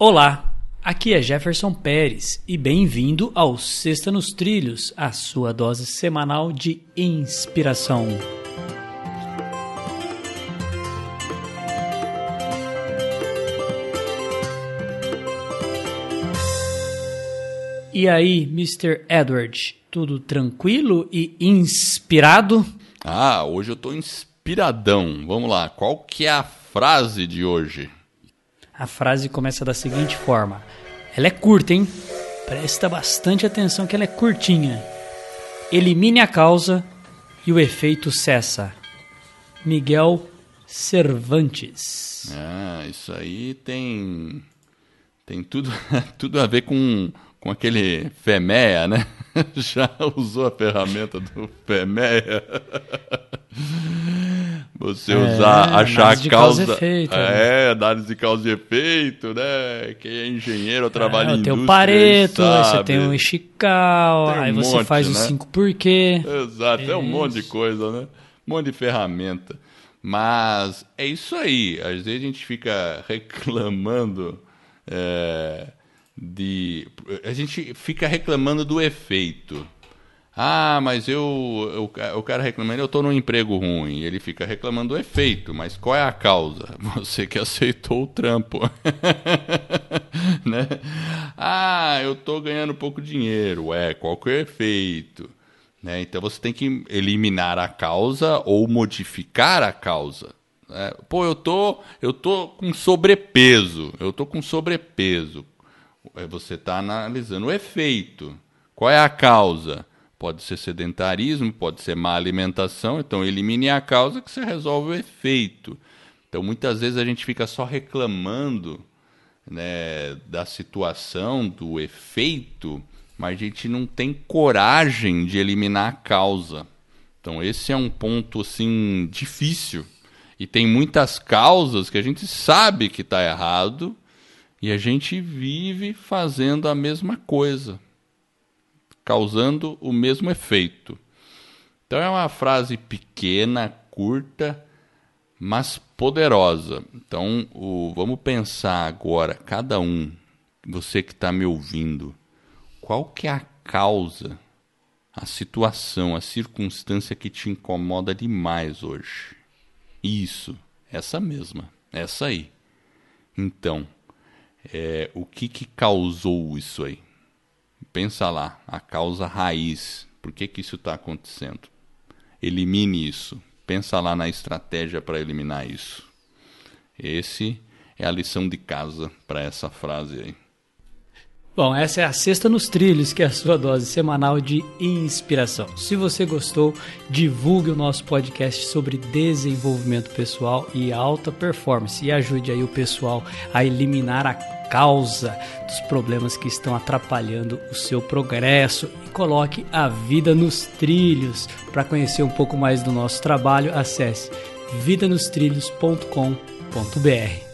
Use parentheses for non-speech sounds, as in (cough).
Olá, aqui é Jefferson Pérez e bem-vindo ao Sexta nos Trilhos, a sua dose semanal de inspiração. E aí, Mr. Edward, tudo tranquilo e inspirado? Ah, hoje eu tô inspiradão. Vamos lá, qual que é a frase de hoje? A frase começa da seguinte forma: Ela é curta, hein? Presta bastante atenção que ela é curtinha. Elimine a causa e o efeito cessa. Miguel Cervantes. Ah, isso aí tem tem tudo (laughs) tudo a ver com com aquele FEMEA, né? (laughs) Já usou a ferramenta do FEMEA? (laughs) Você usar, é, achar a causa. causa efeito, né? é, análise de causa e efeito, né? Quem é engenheiro trabalha é, em indústria. Tem o Pareto, aí você tem o Ishikawa, um aí você monte, faz né? o 5 porquê. Exato, é, é um monte de coisa, né? Um monte de ferramenta. Mas é isso aí. Às vezes a gente fica (laughs) reclamando é, de. A gente fica reclamando do efeito. Ah, mas eu, eu o cara reclamando, eu estou num emprego ruim. Ele fica reclamando do efeito, mas qual é a causa? (laughs) Você que aceitou o trampo. (laughs) né? Ah, eu estou ganhando pouco dinheiro. É, qual que é o efeito? Né? Então você tem que eliminar a causa ou modificar a causa. Né? Pô, eu tô, eu tô com sobrepeso. Eu tô com sobrepeso. Você está analisando o efeito. Qual é a causa? Pode ser sedentarismo, pode ser má alimentação, então elimine a causa que você resolve o efeito. Então muitas vezes a gente fica só reclamando né, da situação, do efeito, mas a gente não tem coragem de eliminar a causa. Então esse é um ponto assim difícil. E tem muitas causas que a gente sabe que está errado e a gente vive fazendo a mesma coisa causando o mesmo efeito. Então é uma frase pequena, curta, mas poderosa. Então o, vamos pensar agora, cada um, você que está me ouvindo, qual que é a causa, a situação, a circunstância que te incomoda demais hoje? Isso, essa mesma, essa aí. Então, é, o que, que causou isso aí? Pensa lá, a causa raiz. Por que, que isso está acontecendo? Elimine isso. Pensa lá na estratégia para eliminar isso. Esse é a lição de casa para essa frase aí. Bom, essa é a Sexta nos Trilhos, que é a sua dose semanal de inspiração. Se você gostou, divulgue o nosso podcast sobre desenvolvimento pessoal e alta performance e ajude aí o pessoal a eliminar a causa dos problemas que estão atrapalhando o seu progresso e coloque a vida nos trilhos. Para conhecer um pouco mais do nosso trabalho, acesse vidanostrilhos.com.br.